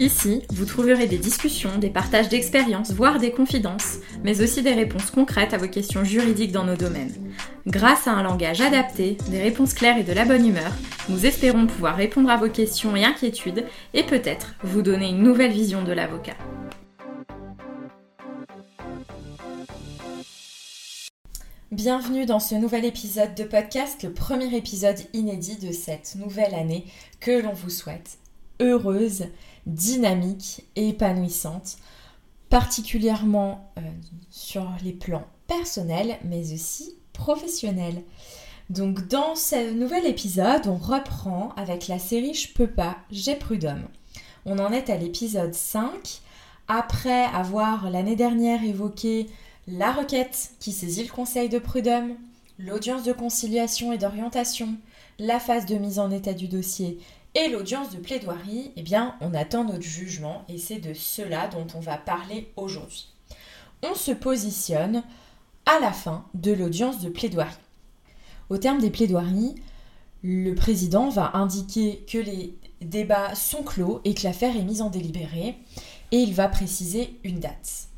Ici, vous trouverez des discussions, des partages d'expériences, voire des confidences, mais aussi des réponses concrètes à vos questions juridiques dans nos domaines. Grâce à un langage adapté, des réponses claires et de la bonne humeur, nous espérons pouvoir répondre à vos questions et inquiétudes et peut-être vous donner une nouvelle vision de l'avocat. Bienvenue dans ce nouvel épisode de podcast, le premier épisode inédit de cette nouvelle année que l'on vous souhaite heureuse, dynamique et épanouissante, particulièrement euh, sur les plans personnels mais aussi professionnels. Donc dans ce nouvel épisode, on reprend avec la série Je peux pas, j'ai prud'homme. On en est à l'épisode 5. Après avoir l'année dernière évoqué la requête qui saisit le conseil de prud'homme, l'audience de conciliation et d'orientation, la phase de mise en état du dossier et l'audience de plaidoirie, eh bien, on attend notre jugement et c'est de cela dont on va parler aujourd'hui. On se positionne à la fin de l'audience de plaidoirie. Au terme des plaidoiries, le président va indiquer que les débats sont clos et que l'affaire est mise en délibéré et il va préciser une date.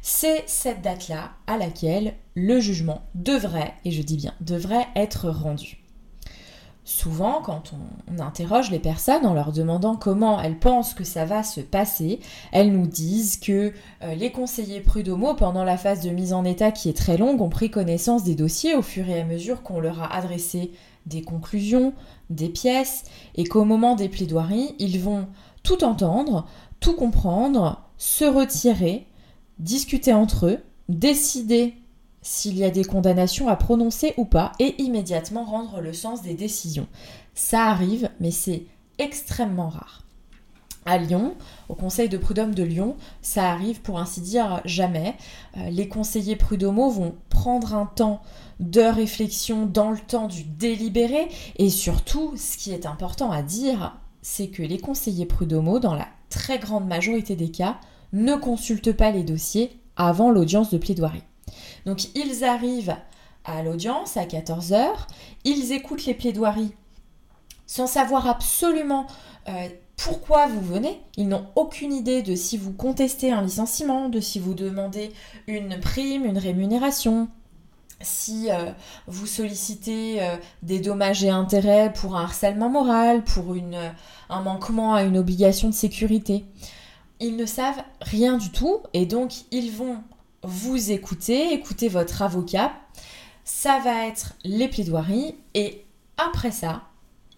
C'est cette date-là à laquelle le jugement devrait, et je dis bien devrait, être rendu. Souvent, quand on, interroge les personnes en leur demandant comment elles pensent que ça va se passer, elles nous disent que euh, les conseillers prud'homaux, pendant la phase de mise en état qui est très longue, ont pris connaissance des dossiers au fur et à mesure qu'on leur a adressé des conclusions, des pièces, et qu'au moment des plaidoiries, ils vont tout entendre, tout comprendre, se retirer, discuter entre eux, décider s'il y a des condamnations à prononcer ou pas et immédiatement rendre le sens des décisions. Ça arrive, mais c'est extrêmement rare. À Lyon, au Conseil de prud'homme de Lyon, ça arrive pour ainsi dire jamais. Euh, les conseillers prud'homaux vont prendre un temps de réflexion dans le temps du délibéré et surtout, ce qui est important à dire, c'est que les conseillers prud'homaux, dans la très grande majorité des cas, ne consultent pas les dossiers avant l'audience de plaidoirie. Donc ils arrivent à l'audience à 14h, ils écoutent les plaidoiries sans savoir absolument euh, pourquoi vous venez. Ils n'ont aucune idée de si vous contestez un licenciement, de si vous demandez une prime, une rémunération, si euh, vous sollicitez euh, des dommages et intérêts pour un harcèlement moral, pour un manquement à une obligation de sécurité. Ils ne savent rien du tout et donc ils vont vous écoutez, écoutez votre avocat. Ça va être les plaidoiries et après ça,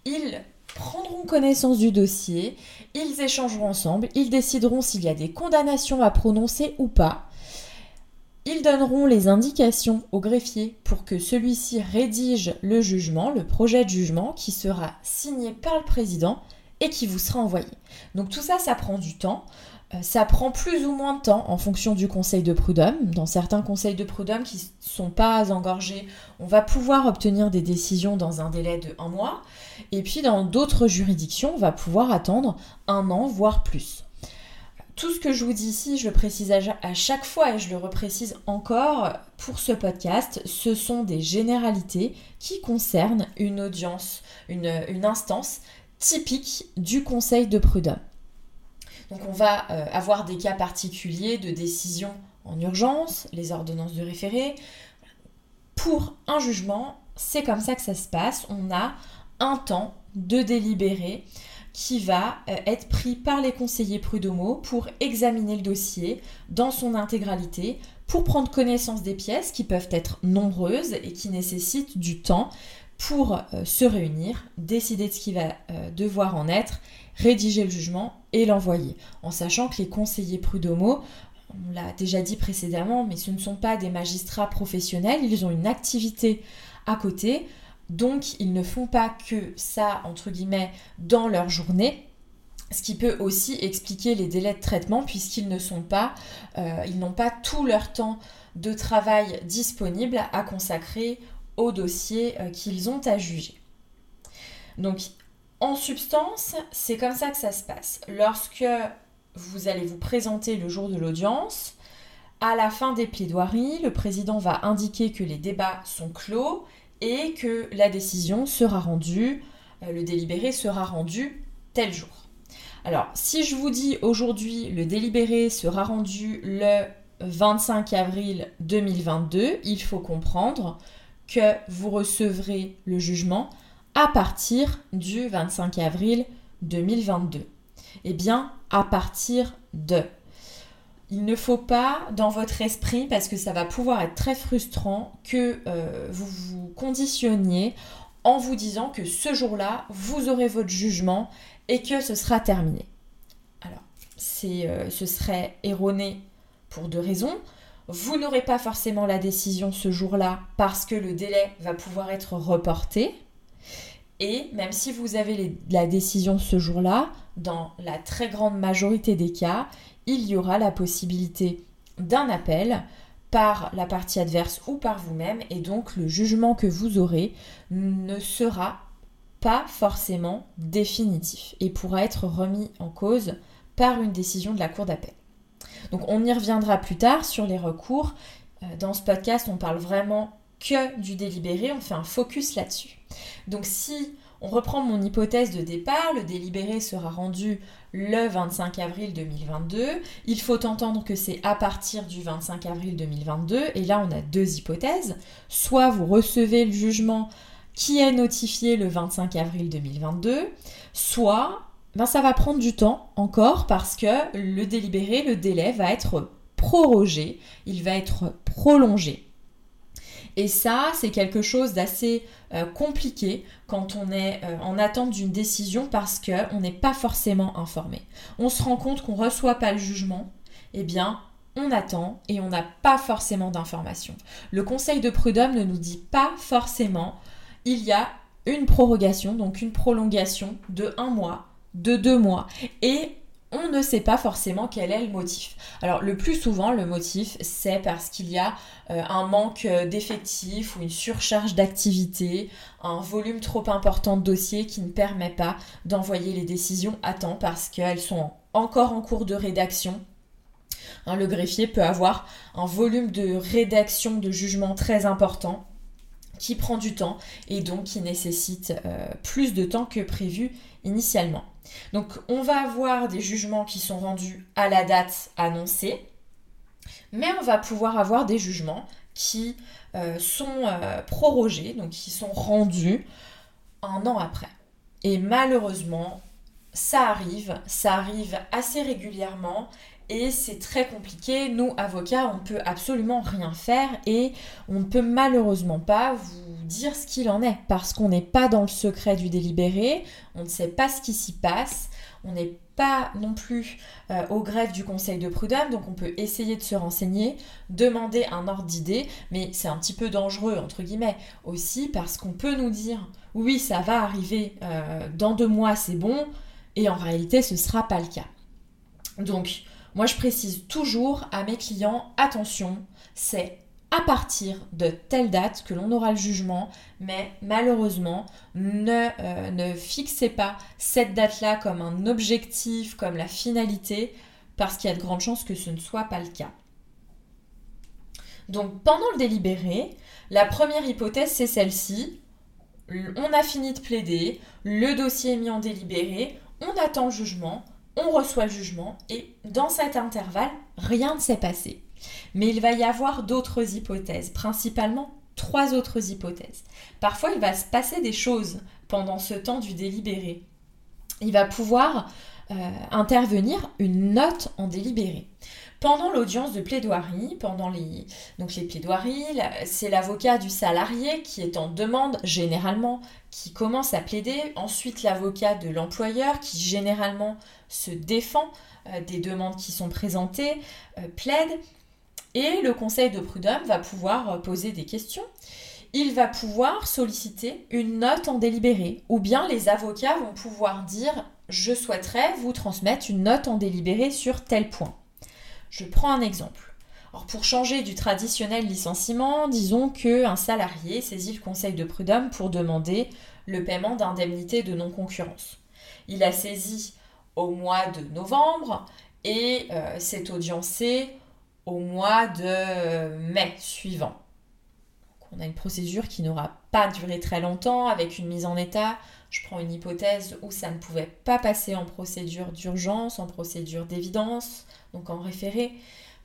ils prendront connaissance du dossier, ils échangeront ensemble, ils décideront s'il y a des condamnations à prononcer ou pas. Ils donneront les indications au greffier pour que celui-ci rédige le jugement, le projet de jugement qui sera signé par le président et qui vous sera envoyé. Donc tout ça, ça prend du temps. Euh, ça prend plus ou moins de temps en fonction du conseil de prud'homme. Dans certains conseils de prud'homme qui ne sont pas engorgés, on va pouvoir obtenir des décisions dans un délai de un mois. Et puis dans d'autres juridictions, on va pouvoir attendre un an, voire plus. Tout ce que je vous dis ici, je le précise à chaque fois et je le reprécise encore pour ce podcast, ce sont des généralités qui concernent une audience, une, une instance typique du conseil de prud'homme. Donc on va euh, avoir des cas particuliers de décision en urgence, les ordonnances de référé. Pour un jugement, c'est comme ça que ça se passe. On a un temps de délibéré qui va euh, être pris par les conseillers prud'homaux pour examiner le dossier dans son intégralité, pour prendre connaissance des pièces qui peuvent être nombreuses et qui nécessitent du temps pour euh, se réunir, décider de ce qui va devoir en être rédiger le jugement et l'envoyer. En sachant que les conseillers prud'homaux, on l'a déjà dit précédemment, mais ce ne sont pas des magistrats professionnels, ils ont une activité à côté, donc ils ne font pas que ça, entre guillemets, dans leur journée. Ce qui peut aussi expliquer les délais de traitement puisqu'ils ne sont pas, euh, ils n'ont pas tout leur temps de travail disponible à consacrer au dossier euh, qu'ils ont à juger. Donc en substance, c'est comme ça que ça se passe. Lorsque vous allez vous présenter le jour de l'audience. À la fin des plaidoiries, le président va indiquer que les débats sont clos et que la décision sera rendue, euh, le délibéré sera rendu tel jour. Alors, si je vous dis aujourd'hui le délibéré sera rendu le 25 avril 2022, il faut comprendre que vous recevrez le jugement à partir du 25 avril 2022. Eh bien, à partir de. Il ne faut pas, dans votre esprit, parce que ça va pouvoir être très frustrant, que euh, vous vous conditionniez en vous disant que ce jour-là, vous aurez votre jugement et que ce sera terminé. Alors, euh, ce serait erroné pour deux raisons. Vous n'aurez pas forcément la décision ce jour-là parce que le délai va pouvoir être reporté. Et même si vous avez la décision ce jour-là, dans la très grande majorité des cas, il y aura la possibilité d'un appel par la partie adverse ou par vous-même et donc le jugement que vous aurez ne sera pas forcément définitif et pourra être remis en cause par une décision de la Cour d'appel. Donc on y reviendra plus tard sur les recours. Euh, dans ce podcast, on parle vraiment que du délibéré, on fait un focus là-dessus. Donc si on reprend mon hypothèse de départ, le délibéré sera rendu le 25 avril 2022. Il faut entendre que c'est à partir du 25 avril 2022. Et là, on a deux hypothèses. Soit vous recevez le jugement qui est notifié le 25 avril 2022, soit ben, ça va prendre du temps encore parce que le délibéré, le délai va être prorogé, il va être prolongé. Et ça, c'est quelque chose d'assez euh, compliqué quand on est euh, en attente d'une décision parce qu'on n'est pas forcément informé. On se rend compte qu'on ne reçoit pas le jugement, eh bien, on attend et on n'a pas forcément d'informations. Le conseil de prud'homme ne nous dit pas forcément il y a une prorogation, donc une prolongation de un mois, de deux mois. Et on ne sait pas forcément quel est le motif. Alors le plus souvent, le motif, c'est parce qu'il y a euh, un manque d'effectifs ou une surcharge d'activité, un volume trop important de dossiers qui ne permet pas d'envoyer les décisions à temps parce qu'elles sont encore en cours de rédaction. Hein, le greffier peut avoir un volume de rédaction de jugement très important qui prend du temps et donc qui nécessite euh, plus de temps que prévu initialement. Donc on va avoir des jugements qui sont rendus à la date annoncée, mais on va pouvoir avoir des jugements qui euh, sont euh, prorogés, donc qui sont rendus un an après. Et malheureusement, ça arrive, ça arrive assez régulièrement et c'est très compliqué. Nous, avocats, on ne peut absolument rien faire et on ne peut malheureusement pas vous dire ce qu'il en est parce qu'on n'est pas dans le secret du délibéré, on ne sait pas ce qui s'y passe, on n'est pas non plus euh, au du conseil de prud'homme, donc on peut essayer de se renseigner, demander un ordre d'idée, mais c'est un petit peu dangereux, entre guillemets, aussi parce qu'on peut nous dire oui, ça va arriver euh, dans deux mois, c'est bon, et en réalité, ce sera pas le cas. Donc, moi, je précise toujours à mes clients, attention, c'est à partir de telle date que l'on aura le jugement, mais malheureusement, ne, euh, ne fixez pas cette date-là comme un objectif, comme la finalité, parce qu'il y a de grandes chances que ce ne soit pas le cas. Donc pendant le délibéré, la première hypothèse, c'est celle-ci. On a fini de plaider, le dossier est mis en délibéré, on attend le jugement, on reçoit le jugement et dans cet intervalle, rien ne s'est passé. Mais il va y avoir d'autres hypothèses, principalement trois autres hypothèses. Parfois, il va se passer des choses pendant ce temps du délibéré. Il va pouvoir euh, intervenir une note en délibéré. Pendant l'audience de plaidoirie, pendant les, plaidoiries, c'est l'avocat du salarié qui est en demande généralement, qui commence à plaider, ensuite l'avocat de l'employeur qui généralement se défend euh, des demandes qui sont présentées, euh, plaide, et le conseil de prud'homme va pouvoir euh, poser des questions. Il va pouvoir solliciter une note en délibéré, ou bien les avocats vont pouvoir dire je souhaiterais vous transmettre une note en délibéré sur tel point. Je prends un exemple. Alors pour changer du traditionnel licenciement, disons qu'un salarié saisit le conseil de prud'homme pour demander le paiement d'indemnités de non-concurrence. Il a saisi au mois de novembre et euh, c'est audiencé au mois de mai suivant. on a une procédure qui n'aura pas duré très longtemps avec une mise en état. Je prends une hypothèse où ça ne pouvait pas passer en procédure d'urgence, en procédure d'évidence, donc en référé.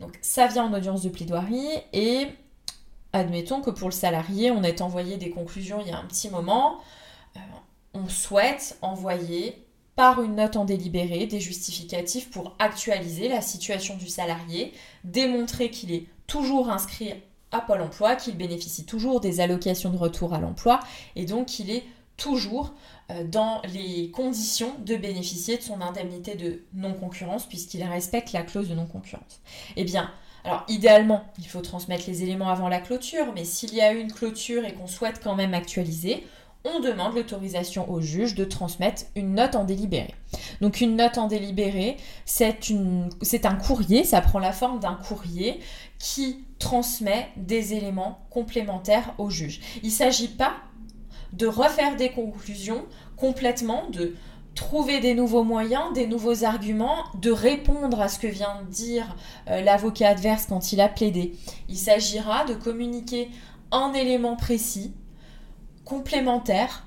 Donc ça vient en audience de plaidoirie et admettons que pour le salarié, on ait envoyé des conclusions il y a un petit moment. Euh, on souhaite envoyer par une note en délibéré des justificatifs pour actualiser la situation du salarié, démontrer qu'il est toujours inscrit à Pôle emploi, qu'il bénéficie toujours des allocations de retour à l'emploi et donc qu'il est toujours euh, dans les conditions de bénéficier de son indemnité de non-concurrence puisqu'il respecte la clause de non-concurrence. Eh bien, alors idéalement, il faut transmettre les éléments avant la clôture, mais s'il y a une clôture et qu'on souhaite quand même actualiser, on demande l'autorisation au juge de transmettre une note en délibéré. Donc une note en délibéré, c'est un courrier, ça prend la forme d'un courrier qui transmet des éléments complémentaires au juge. Il ne s'agit pas de refaire des conclusions complètement, de trouver des nouveaux moyens, des nouveaux arguments, de répondre à ce que vient de dire euh, l'avocat adverse quand il a plaidé. Il s'agira de communiquer un élément précis complémentaires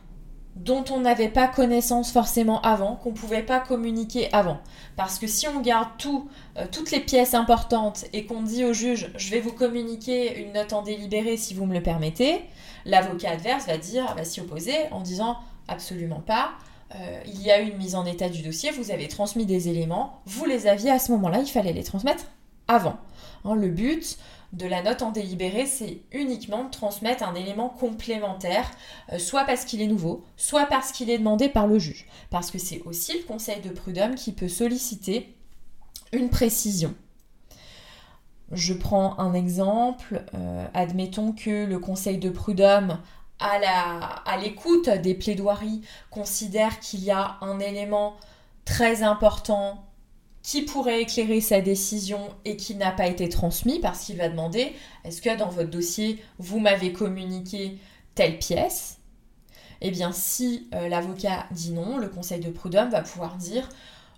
dont on n'avait pas connaissance forcément avant, qu'on ne pouvait pas communiquer avant. Parce que si on garde tout, euh, toutes les pièces importantes et qu'on dit au juge je vais vous communiquer une note en délibéré si vous me le permettez, l'avocat adverse va dire, va s'y opposer en disant absolument pas. Euh, il y a eu une mise en état du dossier, vous avez transmis des éléments, vous les aviez à ce moment-là, il fallait les transmettre avant. Hein, le but, de la note en délibéré, c'est uniquement de transmettre un élément complémentaire, euh, soit parce qu'il est nouveau, soit parce qu'il est demandé par le juge. Parce que c'est aussi le conseil de prud'homme qui peut solliciter une précision. Je prends un exemple. Euh, admettons que le conseil de prud'homme, à l'écoute des plaidoiries, considère qu'il y a un élément très important qui pourrait éclairer sa décision et qui n'a pas été transmis parce qu'il va demander est-ce que dans votre dossier vous m'avez communiqué telle pièce? Eh bien si euh, l'avocat dit non, le conseil de prud'homme va pouvoir dire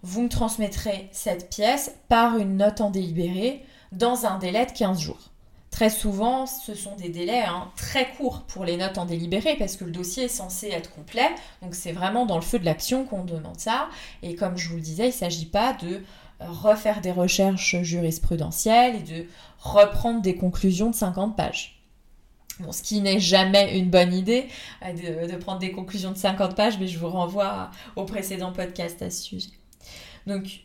vous me transmettrez cette pièce par une note en délibéré dans un délai de 15 jours. Très souvent, ce sont des délais hein, très courts pour les notes en délibéré parce que le dossier est censé être complet. Donc c'est vraiment dans le feu de l'action qu'on demande ça. Et comme je vous le disais, il ne s'agit pas de refaire des recherches jurisprudentielles et de reprendre des conclusions de 50 pages. Bon, ce qui n'est jamais une bonne idée euh, de, prendre des conclusions de 50 pages, mais je vous renvoie au précédent podcast à ce sujet. Donc,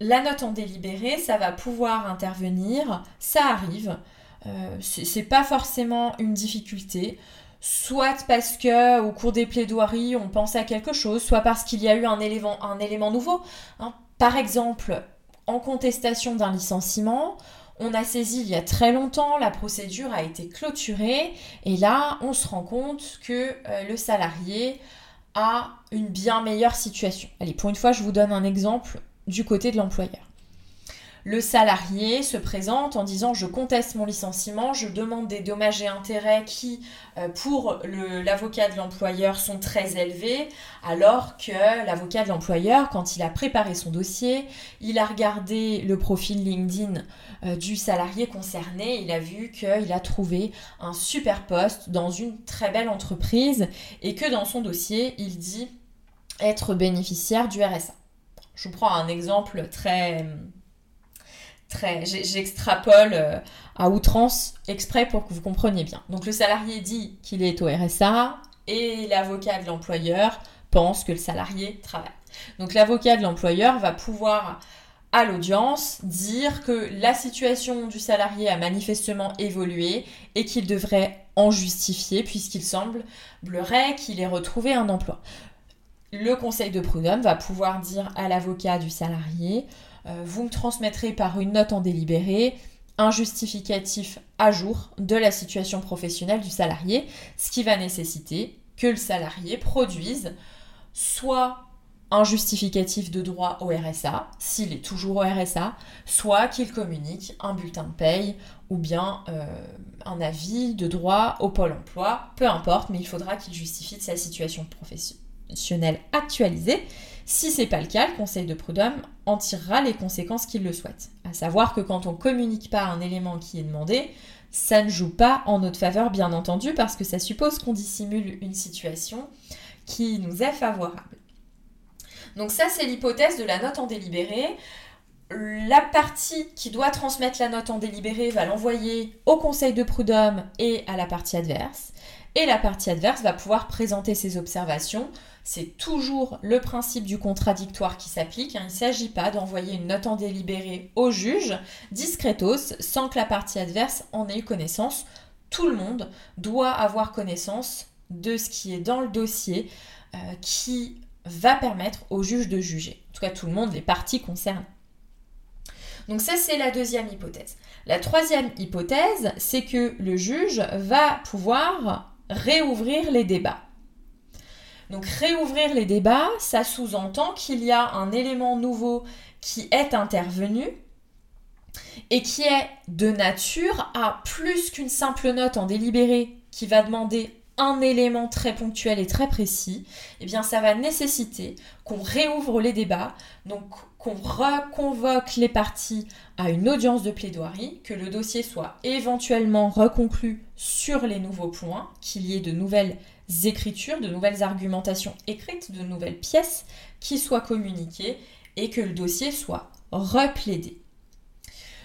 la note en délibéré, ça va pouvoir intervenir, ça arrive, euh, c'est pas forcément une difficulté, soit parce que au cours des plaidoiries on pense à quelque chose, soit parce qu'il y a eu un élément, nouveau. Hein. Par exemple, en contestation d'un licenciement, on a saisi il y a très longtemps, la procédure a été clôturée et là on se rend compte que euh, le salarié a une bien meilleure situation. Allez, pour une fois, je vous donne un exemple du côté de l'employeur. Le salarié se présente en disant je conteste mon licenciement, je demande des dommages et intérêts qui, euh, pour l'avocat de l'employeur, sont très élevés, alors que l'avocat de l'employeur, quand il a préparé son dossier, il a regardé le profil LinkedIn euh, du salarié concerné, il a vu qu'il a trouvé un super poste dans une très belle entreprise et que dans son dossier, il dit être bénéficiaire du RSA. Je vous prends un exemple très... J'extrapole euh, à outrance exprès pour que vous compreniez bien. Donc le salarié dit qu'il est au RSA et l'avocat de l'employeur pense que le salarié travaille. Donc l'avocat de l'employeur va pouvoir à l'audience dire que la situation du salarié a manifestement évolué et qu'il devrait en justifier puisqu'il semblerait qu'il ait retrouvé un emploi le conseil de prud'homme va pouvoir dire à l'avocat du salarié euh, vous me transmettrez par une note en délibéré un justificatif à jour de la situation professionnelle du salarié, ce qui va nécessiter que le salarié produise soit un justificatif de droit au RSA, s'il est toujours au RSA, soit qu'il communique un bulletin de paye ou bien euh, un avis de droit au pôle emploi, peu importe, mais il faudra qu'il justifie sa situation professionnelle actualisée, Si c'est pas le cas, le Conseil de prud'homme en tirera les conséquences qu'il le souhaite. À savoir que quand on communique pas un élément qui est demandé, ça ne joue pas en notre faveur, bien entendu, parce que ça suppose qu'on dissimule une situation qui nous est favorable. Donc ça, c'est l'hypothèse de la note en délibéré. La partie qui doit transmettre la note en délibéré va l'envoyer au conseil de prud'homme et à la partie adverse. Et la partie adverse va pouvoir présenter ses observations. C'est toujours le principe du contradictoire qui s'applique. Hein. Il ne s'agit pas d'envoyer une note en délibéré au juge, discretos, sans que la partie adverse en ait eu connaissance. Tout le monde doit avoir connaissance de ce qui est dans le dossier euh, qui va permettre au juge de juger. En tout cas, tout le monde, les parties concernées. Donc ça, c'est la deuxième hypothèse. La troisième hypothèse, c'est que le juge va pouvoir réouvrir les débats. Donc réouvrir les débats, ça sous-entend qu'il y a un élément nouveau qui est intervenu et qui est de nature à plus qu'une simple note en délibéré qui va demander un élément très ponctuel et très précis, eh bien ça va nécessiter qu'on réouvre les débats, donc qu'on reconvoque les parties à une audience de plaidoirie, que le dossier soit éventuellement reconclu sur les nouveaux points, qu'il y ait de nouvelles écritures, de nouvelles argumentations écrites, de nouvelles pièces qui soient communiquées et que le dossier soit replaidé.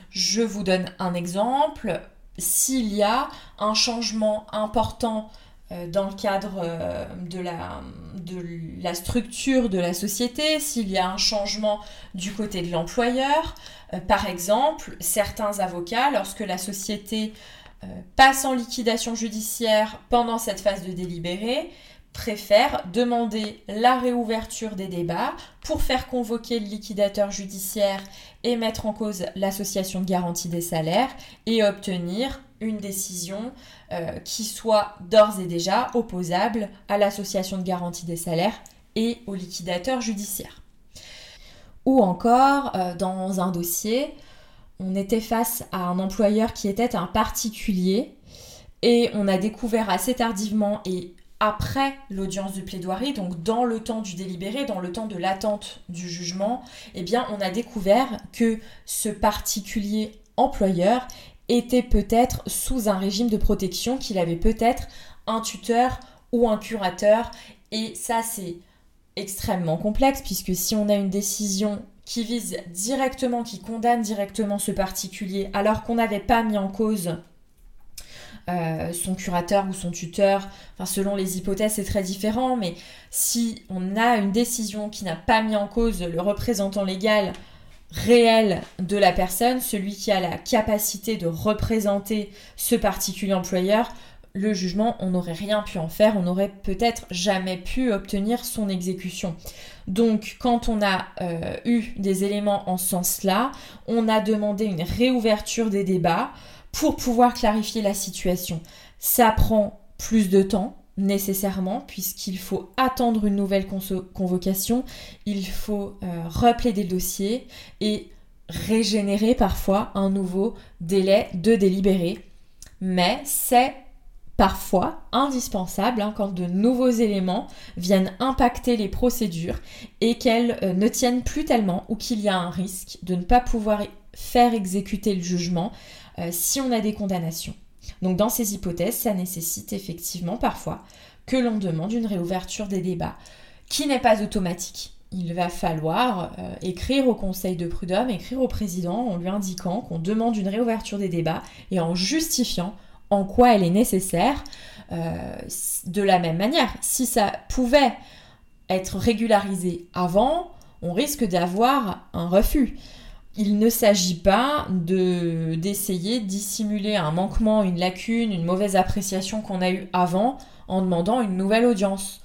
Je vous donne un exemple. S'il y a un changement important euh, dans le cadre euh, de la, de la structure de la société, s'il y a un changement du côté de l'employeur. Euh, par exemple, certains avocats, lorsque la société passe en liquidation judiciaire pendant cette phase de délibéré, préfèrent demander la réouverture des débats pour faire convoquer le liquidateur judiciaire et mettre en cause l'association de garantie des salaires et obtenir une décision euh, qui soit d'ores et déjà opposable à l'association de garantie des salaires et au liquidateur judiciaire. Ou encore, euh, dans un dossier, on était face à un employeur qui était un particulier et on a découvert assez tardivement et après l'audience de plaidoirie, donc dans le temps du délibéré, dans le temps de l'attente du jugement, eh bien on a découvert que ce particulier employeur était peut-être sous un régime de protection, qu'il avait peut-être un tuteur ou un curateur. Et ça, c'est extrêmement complexe, puisque si on a une décision qui vise directement, qui condamne directement ce particulier, alors qu'on n'avait pas mis en cause euh, son curateur ou son tuteur, selon les hypothèses c'est très différent, mais si on a une décision qui n'a pas mis en cause le représentant légal réel de la personne, celui qui a la capacité de représenter ce particulier employeur, le jugement, on n'aurait rien pu en faire, on n'aurait peut-être jamais pu obtenir son exécution. Donc quand on a euh, eu des éléments en ce sens-là, on a demandé une réouverture des débats pour pouvoir clarifier la situation. Ça prend plus de temps, nécessairement, puisqu'il faut attendre une nouvelle convocation, il faut euh, replaider le dossier et régénérer parfois un nouveau délai de délibéré. Mais c'est parfois indispensable hein, quand de nouveaux éléments viennent impacter les procédures et qu'elles euh, ne tiennent plus tellement ou qu'il y a un risque de ne pas pouvoir faire exécuter le jugement euh, si on a des condamnations. Donc dans ces hypothèses, ça nécessite effectivement parfois que l'on demande une réouverture des débats, qui n'est pas automatique. Il va falloir euh, écrire au conseil de prud'homme, écrire au président en lui indiquant qu'on demande une réouverture des débats et en justifiant en quoi elle est nécessaire. Euh, de la même manière, si ça pouvait être régularisé avant, on risque d'avoir un refus il ne s'agit pas de d'essayer de dissimuler un manquement, une lacune, une mauvaise appréciation qu'on a eue avant en demandant une nouvelle audience.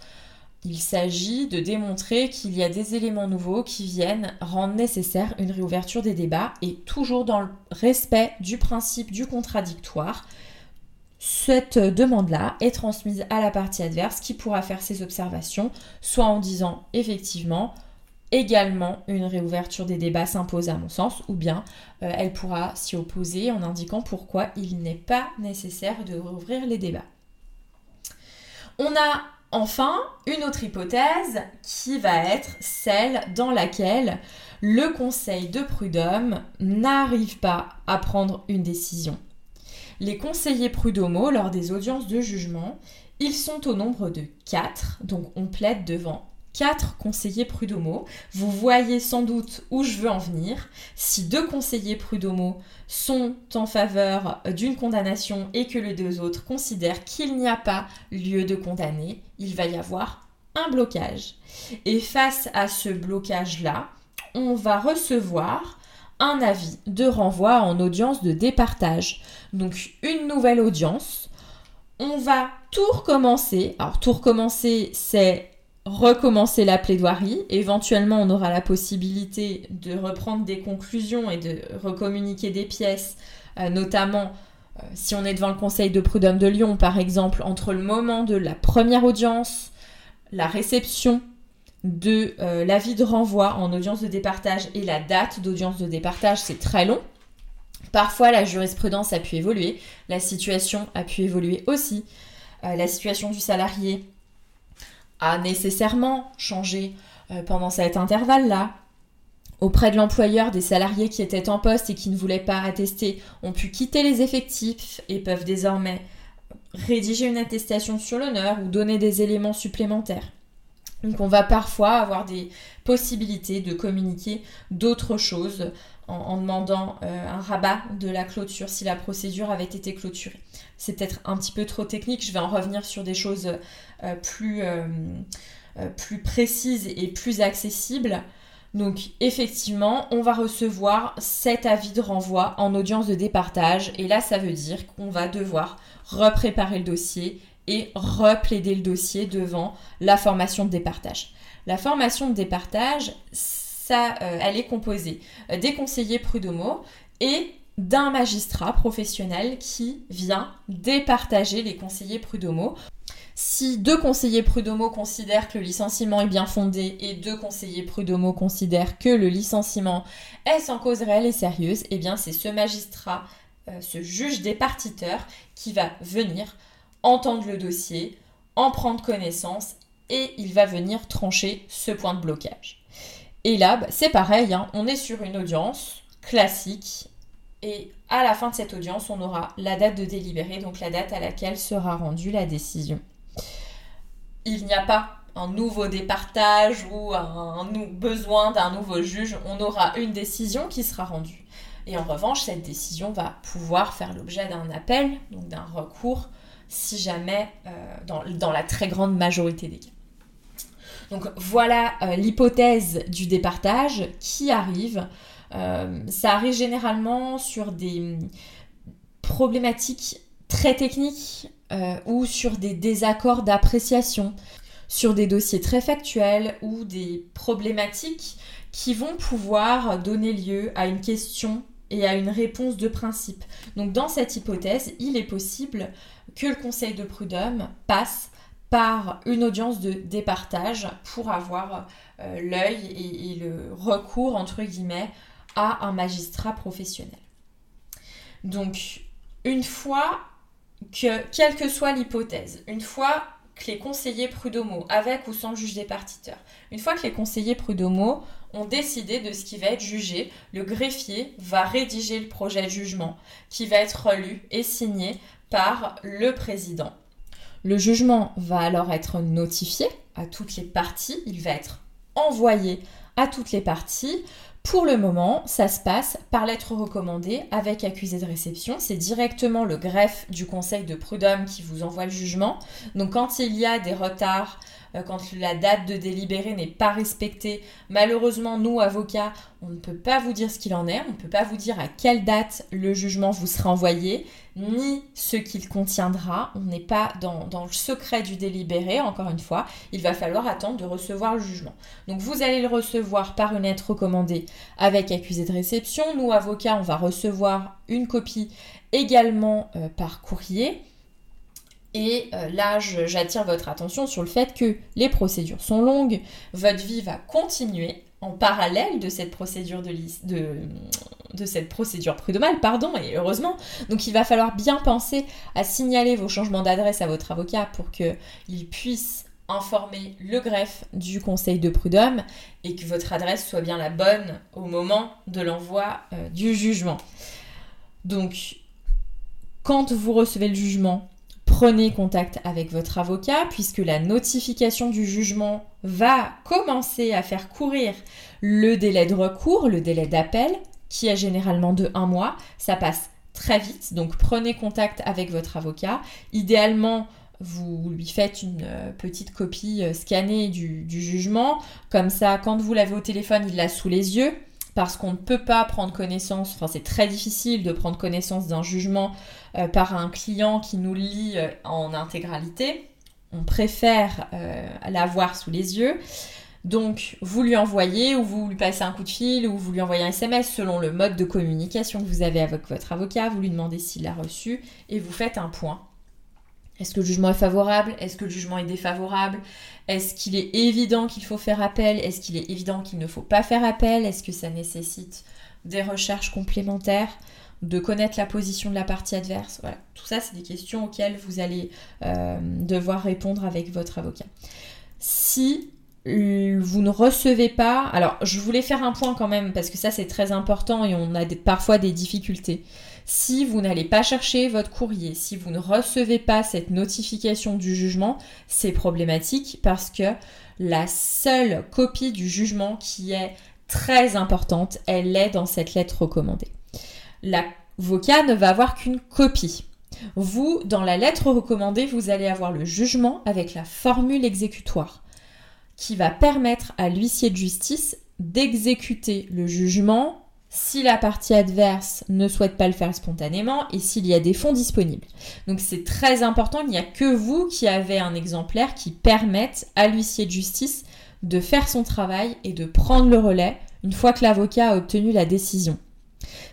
Il s'agit de démontrer qu'il y a des éléments nouveaux qui viennent rendre nécessaire une réouverture des débats et toujours dans le respect du principe du contradictoire. Cette demande-là est transmise à la partie adverse qui pourra faire ses observations, soit en disant effectivement également une réouverture des débats s'impose à mon sens, ou bien euh, elle pourra s'y opposer en indiquant pourquoi il n'est pas nécessaire de rouvrir les débats. On a Enfin, une autre hypothèse qui va être celle dans laquelle le conseil de prud'homme n'arrive pas à prendre une décision. Les conseillers prud'homaux, lors des audiences de jugement, ils sont au nombre de 4, donc on plaide devant quatre conseillers prud'homaux. Vous voyez sans doute où je veux en venir. Si deux conseillers prud'homaux sont en faveur d'une condamnation et que les deux autres considèrent qu'il n'y a pas lieu de condamner, il va y avoir un blocage. Et face à ce blocage-là, on va recevoir un avis de renvoi en audience de départage. Donc une nouvelle audience. On va tout recommencer. Alors tout recommencer, c'est recommencer la plaidoirie. Éventuellement, on aura la possibilité de reprendre des conclusions et de recommuniquer des pièces, euh, notamment euh, si on est devant le Conseil de prud'homme de Lyon, par exemple, entre le moment de la première audience, la réception de euh, l'avis de renvoi en audience de départage et la date d'audience de départage, c'est très long. Parfois, la jurisprudence a pu évoluer, la situation a pu évoluer aussi. la situation du salarié a nécessairement changé euh, pendant cet intervalle-là. Auprès de l'employeur, des salariés qui étaient en poste et qui ne voulaient pas attester ont pu quitter les effectifs et peuvent désormais rédiger une attestation sur l'honneur ou donner des éléments supplémentaires. Donc on va parfois avoir des possibilités de communiquer d'autres choses en, demandant euh, un rabat de la clôture si la procédure avait été clôturée. C'est peut-être un petit peu trop technique, je vais en revenir sur des choses euh, plus, euh, plus précises et plus accessibles. Donc effectivement, on va recevoir cet avis de renvoi en audience de départage et là ça veut dire qu'on va devoir repréparer le dossier et replaider le dossier devant la formation de départage. La formation de départage, euh, elle est composée euh, des conseillers prud'homaux et d'un magistrat professionnel qui vient départager les conseillers prud'homaux. Si deux conseillers prud'homaux considèrent que le licenciement est bien fondé et deux conseillers prud'homaux considèrent que le licenciement est sans cause réelle et sérieuse, eh bien c'est ce magistrat, euh, ce juge départiteur qui va venir entendre le dossier, en prendre connaissance et il va venir trancher ce point de blocage. Et là, bah, c'est pareil, hein. on est sur une audience classique. Et à la fin de cette audience, on aura la date de délibéré, donc la date à laquelle sera rendue la décision. Il n'y a pas un nouveau départage ou un, besoin d'un nouveau juge, on aura une décision qui sera rendue. Et en revanche, cette décision va pouvoir faire l'objet d'un appel, donc d'un recours, si jamais, euh, dans, la très grande majorité des cas. Donc voilà euh, l'hypothèse du départage qui arrive. Euh, ça arrive généralement sur des problématiques très techniques ou sur des désaccords d'appréciation, sur des dossiers très factuels ou des problématiques qui vont pouvoir donner lieu à une question et à une réponse de principe. Donc dans cette hypothèse, il est possible que le Conseil de prud'homme passe par une audience de départage pour avoir euh, l'œil et, le recours, entre guillemets, à un magistrat professionnel. Donc, une fois que, quelle que soit l'hypothèse, une fois que les conseillers prud'homaux, avec ou sans juge départiteur, une fois que les conseillers prud'homaux ont décidé de ce qui va être jugé, le greffier va rédiger le projet de jugement qui va être relu et signé par le président le jugement va alors être notifié à toutes les parties, il va être envoyé à toutes les parties. Pour le moment, ça se passe par lettre recommandée avec accusé de réception. C'est directement le greffe du conseil de prud'homme qui vous envoie le jugement. Donc quand il y a des retards, quand la date de délibéré n'est pas respectée, malheureusement, nous, avocats, on ne peut pas vous dire ce qu'il en est, on ne peut pas vous dire à quelle date le jugement vous sera envoyé, ni ce qu'il contiendra. On n'est pas dans, dans, le secret du délibéré, encore une fois. Il va falloir attendre de recevoir le jugement. Donc vous allez le recevoir par une lettre recommandée avec accusé de réception. Nous, avocats, on va recevoir une copie également euh, par courrier. Et euh, là, j'attire votre attention sur le fait que les procédures sont longues, votre vie va continuer en parallèle de cette procédure de, cette procédure prud'homale, pardon, et heureusement. Donc il va falloir bien penser à signaler vos changements d'adresse à votre avocat pour qu'il puisse informer le greffe du conseil de prud'homme et que votre adresse soit bien la bonne au moment de l'envoi euh, du jugement. Donc, quand vous recevez le jugement, prenez contact avec votre avocat puisque la notification du jugement va commencer à faire courir le délai de recours, le délai d'appel, qui est généralement de un mois. Ça passe très vite, donc prenez contact avec votre avocat. Idéalement, vous lui faites une euh, petite copie euh, scannée du, jugement. Comme ça, quand vous l'avez au téléphone, il l'a sous les yeux. Parce qu'on ne peut pas prendre connaissance, enfin c'est très difficile de prendre connaissance d'un jugement euh, par un client qui nous lit en intégralité. On préfère l'avoir sous les yeux. Donc, vous lui envoyez ou vous lui passez un coup de fil ou vous lui envoyez un SMS selon le mode de communication que vous avez avec votre avocat. Vous lui demandez s'il l'a reçu et vous faites un point est-ce que le jugement est favorable? Est-ce que le jugement est défavorable? Est-ce qu'il est évident qu'il faut faire appel? Est-ce qu'il est évident qu'il ne faut pas faire appel? Est-ce que ça nécessite des recherches complémentaires? De connaître la position de la partie adverse? Voilà, tout ça, c'est des questions auxquelles vous allez euh, devoir répondre avec votre avocat. Si vous ne recevez pas, alors je voulais faire un point quand même parce que ça c'est très important et on a parfois des difficultés. Si vous n'allez pas chercher votre courrier, si vous ne recevez pas cette notification du jugement, c'est problématique parce que la seule copie du jugement qui est très importante, elle est dans cette lettre recommandée. L'avocat ne va avoir qu'une copie. Vous, dans la lettre recommandée, vous allez avoir le jugement avec la formule exécutoire qui va permettre à l'huissier de justice d'exécuter le jugement si la partie adverse ne souhaite pas le faire spontanément et s'il y a des fonds disponibles. Donc c'est très important, il n'y a que vous qui avez un exemplaire qui permette à l'huissier de justice de faire son travail et de prendre le relais une fois que l'avocat a obtenu la décision.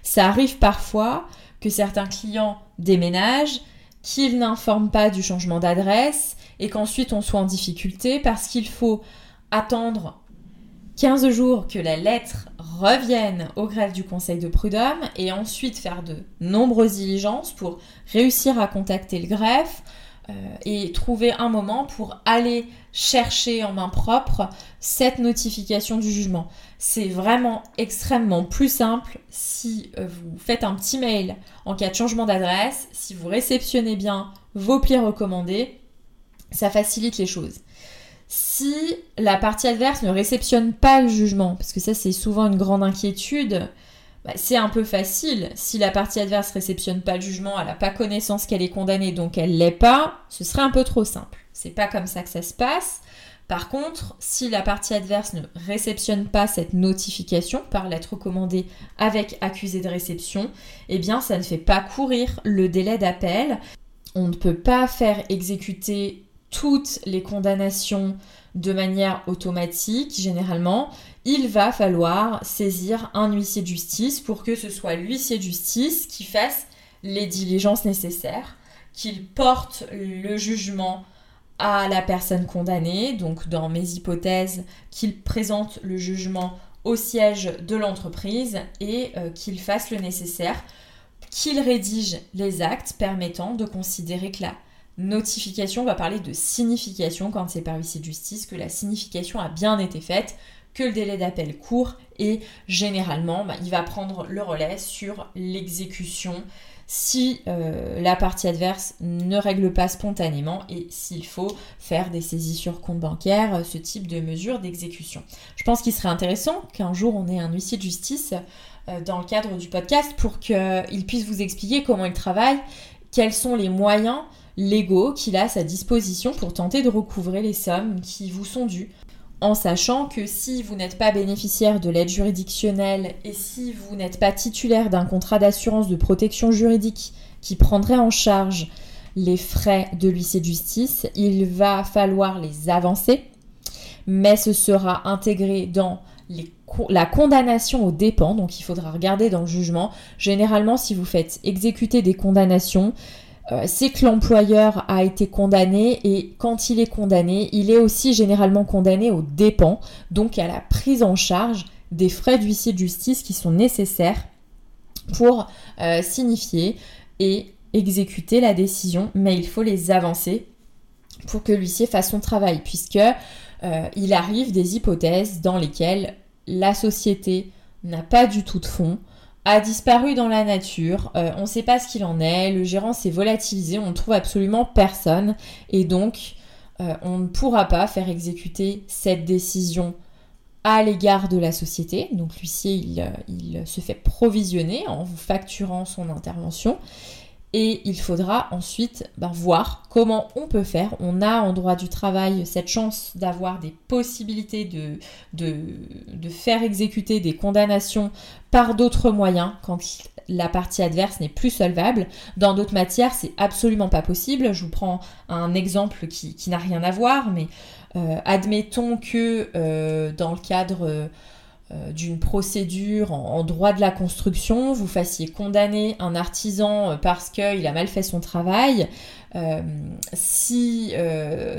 Ça arrive parfois que certains clients déménagent, qu'ils n'informent pas du changement d'adresse et qu'ensuite on soit en difficulté parce qu'il faut attendre 15 jours que la lettre revienne au greffe du conseil de prud'homme et ensuite faire de nombreuses diligences pour réussir à contacter le greffe euh, et trouver un moment pour aller chercher en main propre cette notification du jugement. C'est vraiment extrêmement plus simple si euh, vous faites un petit mail en cas de changement d'adresse, si vous réceptionnez bien vos plis recommandés, ça facilite les choses si la partie adverse ne réceptionne pas le jugement, parce que ça c'est souvent une grande inquiétude, bah, c'est un peu facile. Si la partie adverse réceptionne pas le jugement, elle n'a pas connaissance qu'elle est condamnée, donc elle l'est pas, ce serait un peu trop simple. C'est pas comme ça que ça se passe. Par contre, si la partie adverse ne réceptionne pas cette notification par lettre recommandée avec accusé de réception, eh bien ça ne fait pas courir le délai d'appel. On ne peut pas faire exécuter toutes les condamnations de manière automatique, généralement, il va falloir saisir un huissier de justice pour que ce soit l'huissier de justice qui fasse les diligences nécessaires, qu'il porte le jugement à la personne condamnée, donc dans mes hypothèses, qu'il présente le jugement au siège de l'entreprise et euh, qu'il fasse le nécessaire, qu'il rédige les actes permettant de considérer que la notification, on va parler de signification quand c'est par huissier de justice, que la signification a bien été faite, que le délai d'appel court et généralement bah, il va prendre le relais sur l'exécution si euh, la partie adverse ne règle pas spontanément et s'il faut faire des saisies sur compte bancaire, euh, ce type de mesure d'exécution. Je pense qu'il serait intéressant qu'un jour on ait un huissier de justice euh, dans le cadre du podcast pour qu'il puisse vous expliquer comment il travaille, quels sont les moyens légaux qu'il a à sa disposition pour tenter de recouvrer les sommes qui vous sont dues. En sachant que si vous n'êtes pas bénéficiaire de l'aide juridictionnelle et si vous n'êtes pas titulaire d'un contrat d'assurance de protection juridique qui prendrait en charge les frais de l'huissier de justice, il va falloir les avancer, mais ce sera intégré dans la condamnation aux dépens, donc il faudra regarder dans le jugement. Généralement, si vous faites exécuter des condamnations, euh, c'est que l'employeur a été condamné et quand il est condamné, il est aussi généralement condamné aux dépens, donc à la prise en charge des frais d'huissier de justice qui sont nécessaires pour euh, signifier et exécuter la décision, mais il faut les avancer pour que l'huissier fasse son travail, puisque euh, il arrive des hypothèses dans lesquelles la société n'a pas du tout de fond, a disparu dans la nature, euh, on ne sait pas ce qu'il en est, le gérant s'est volatilisé, on ne trouve absolument personne, et donc euh, on ne pourra pas faire exécuter cette décision à l'égard de la société. Donc l'huissier, il, il, se fait provisionner en facturant son intervention et il faudra ensuite ben, voir comment on peut faire. On a en droit du travail cette chance d'avoir des possibilités de, de, faire exécuter des condamnations par d'autres moyens quand la partie adverse n'est plus solvable. Dans d'autres matières, c'est absolument pas possible. Je vous prends un exemple qui, n'a rien à voir, mais euh, admettons que euh, dans le cadre d'une procédure en, droit de la construction, vous fassiez condamner un artisan euh, parce qu'il a mal fait son travail, euh, si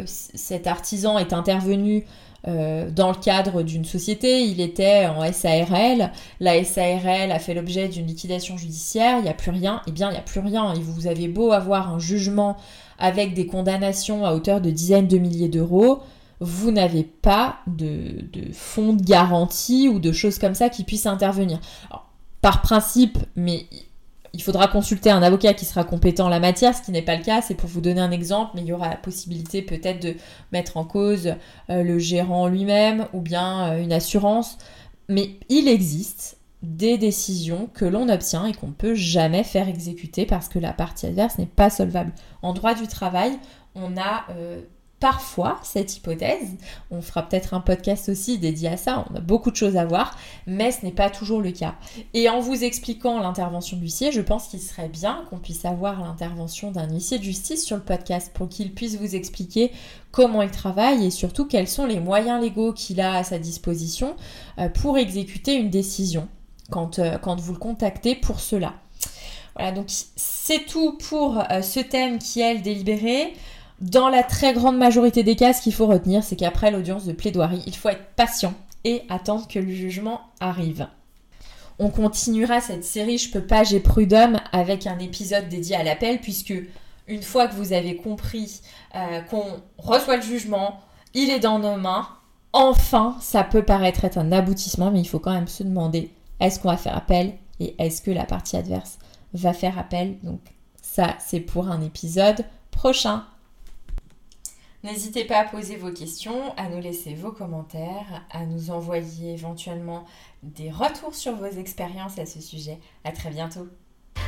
cet artisan est intervenu dans le cadre d'une société, il était en SARL, la SARL a fait l'objet d'une liquidation judiciaire, il n'y a plus rien, eh bien il n'y a plus rien. Et vous avez beau avoir un jugement avec des condamnations à hauteur de dizaines de milliers d'euros, vous n'avez pas de, fonds de garantie ou de choses comme ça qui puissent intervenir. par principe, mais il faudra consulter un avocat qui sera compétent en la matière, ce qui n'est pas le cas. C'est pour vous donner un exemple, mais il y aura la possibilité peut-être de mettre en cause euh, le gérant lui-même ou bien euh, une assurance. Mais il existe des décisions que l'on obtient et qu'on ne peut jamais faire exécuter parce que la partie adverse n'est pas solvable. En droit du travail, on a euh, parfois cette hypothèse. On fera peut-être un podcast aussi dédié à ça, on a beaucoup de choses à voir, mais ce n'est pas toujours le cas. Et en vous expliquant l'intervention de l'huissier, je pense qu'il serait bien qu'on puisse avoir l'intervention d'un huissier de justice sur le podcast pour qu'il puisse vous expliquer comment il travaille et surtout quels sont les moyens légaux qu'il a à sa disposition euh, pour exécuter une décision quand, euh, quand vous le contactez pour cela. Voilà, donc c'est tout pour euh, ce thème qui est le délibéré. Dans la très grande majorité des cas, ce qu'il faut retenir, c'est qu'après l'audience de plaidoirie, il faut être patient et attendre que le jugement arrive. On continuera cette série Je peux pas, j'ai prud'homme avec un épisode dédié à l'appel, puisque une fois que vous avez compris euh, qu'on reçoit le jugement, il est dans nos mains, enfin, ça peut paraître être un aboutissement, mais il faut quand même se demander est-ce qu'on va faire appel et est-ce que la partie adverse va faire appel? Donc ça, c'est pour un épisode prochain. N'hésitez pas à poser vos questions, à nous laisser vos commentaires, à nous envoyer éventuellement des retours sur vos expériences à ce sujet. À très bientôt.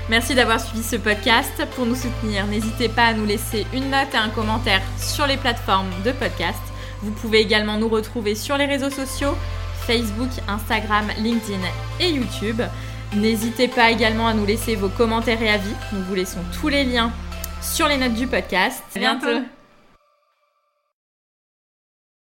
Merci d'avoir suivi ce podcast. Pour nous soutenir, n'hésitez pas à nous laisser une note et un commentaire sur les plateformes de podcast. Vous pouvez également nous retrouver sur les réseaux sociaux Facebook, Instagram, LinkedIn et YouTube. N'hésitez pas également à nous laisser vos commentaires et avis. Nous vous laissons tous les liens sur les notes du podcast. À bientôt.